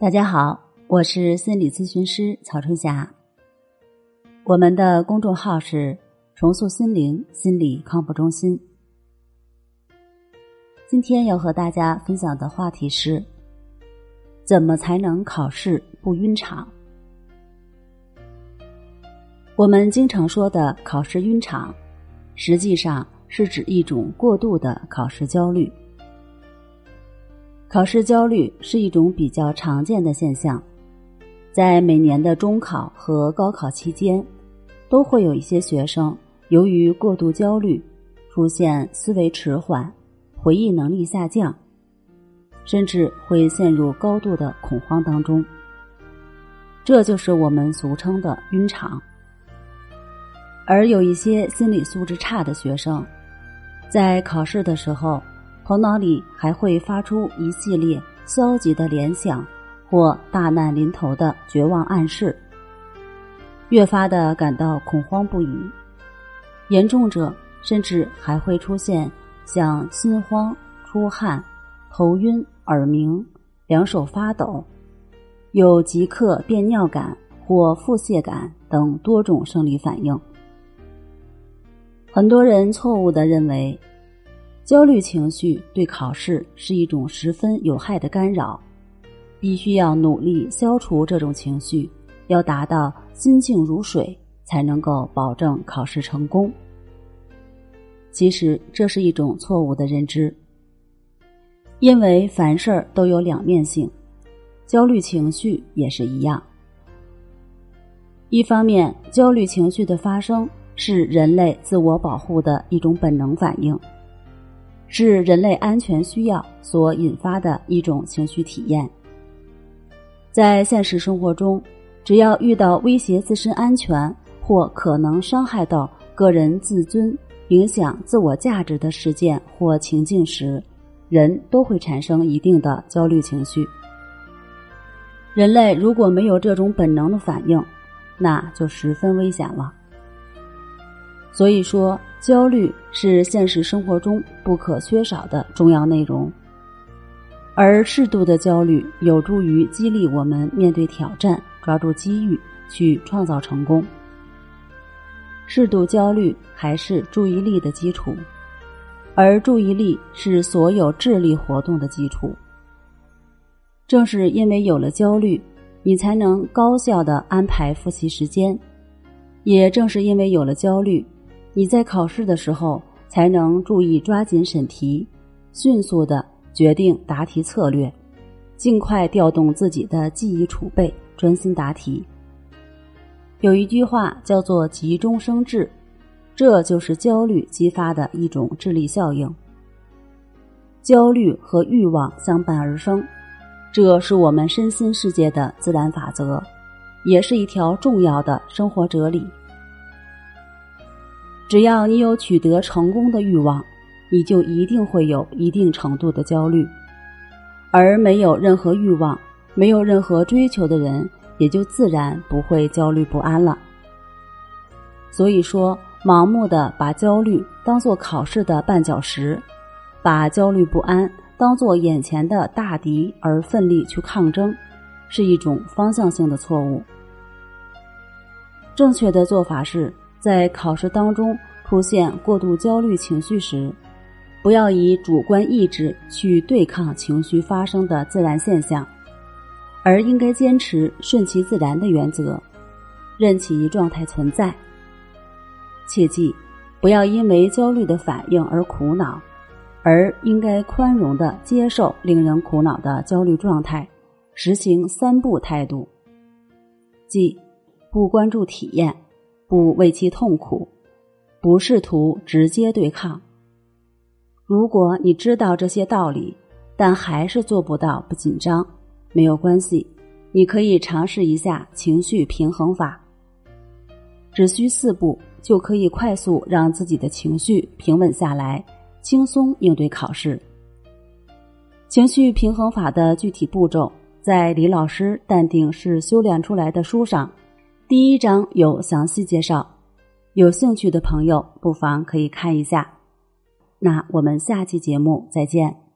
大家好，我是心理咨询师曹春霞。我们的公众号是“重塑心灵心理康复中心”。今天要和大家分享的话题是：怎么才能考试不晕场？我们经常说的考试晕场，实际上是指一种过度的考试焦虑。考试焦虑是一种比较常见的现象，在每年的中考和高考期间，都会有一些学生由于过度焦虑，出现思维迟缓、回忆能力下降，甚至会陷入高度的恐慌当中。这就是我们俗称的晕场。而有一些心理素质差的学生，在考试的时候。头脑里还会发出一系列消极的联想，或大难临头的绝望暗示，越发的感到恐慌不已。严重者甚至还会出现像心慌、出汗、头晕、耳鸣、两手发抖、有即刻便尿感或腹泻感等多种生理反应。很多人错误的认为。焦虑情绪对考试是一种十分有害的干扰，必须要努力消除这种情绪，要达到心静如水，才能够保证考试成功。其实这是一种错误的认知，因为凡事都有两面性，焦虑情绪也是一样。一方面，焦虑情绪的发生是人类自我保护的一种本能反应。是人类安全需要所引发的一种情绪体验。在现实生活中，只要遇到威胁自身安全或可能伤害到个人自尊、影响自我价值的事件或情境时，人都会产生一定的焦虑情绪。人类如果没有这种本能的反应，那就十分危险了。所以说，焦虑是现实生活中不可缺少的重要内容，而适度的焦虑有助于激励我们面对挑战，抓住机遇去创造成功。适度焦虑还是注意力的基础，而注意力是所有智力活动的基础。正是因为有了焦虑，你才能高效的安排复习时间；也正是因为有了焦虑。你在考试的时候才能注意抓紧审题，迅速的决定答题策略，尽快调动自己的记忆储备，专心答题。有一句话叫做“急中生智”，这就是焦虑激发的一种智力效应。焦虑和欲望相伴而生，这是我们身心世界的自然法则，也是一条重要的生活哲理。只要你有取得成功的欲望，你就一定会有一定程度的焦虑；而没有任何欲望、没有任何追求的人，也就自然不会焦虑不安了。所以说，盲目的把焦虑当做考试的绊脚石，把焦虑不安当做眼前的大敌而奋力去抗争，是一种方向性的错误。正确的做法是。在考试当中出现过度焦虑情绪时，不要以主观意志去对抗情绪发生的自然现象，而应该坚持顺其自然的原则，任其状态存在。切记，不要因为焦虑的反应而苦恼，而应该宽容的接受令人苦恼的焦虑状态，实行三不态度，即不关注体验。不为其痛苦，不试图直接对抗。如果你知道这些道理，但还是做不到不紧张，没有关系，你可以尝试一下情绪平衡法。只需四步，就可以快速让自己的情绪平稳下来，轻松应对考试。情绪平衡法的具体步骤，在李老师《淡定是修炼出来的》书上。第一章有详细介绍，有兴趣的朋友不妨可以看一下。那我们下期节目再见。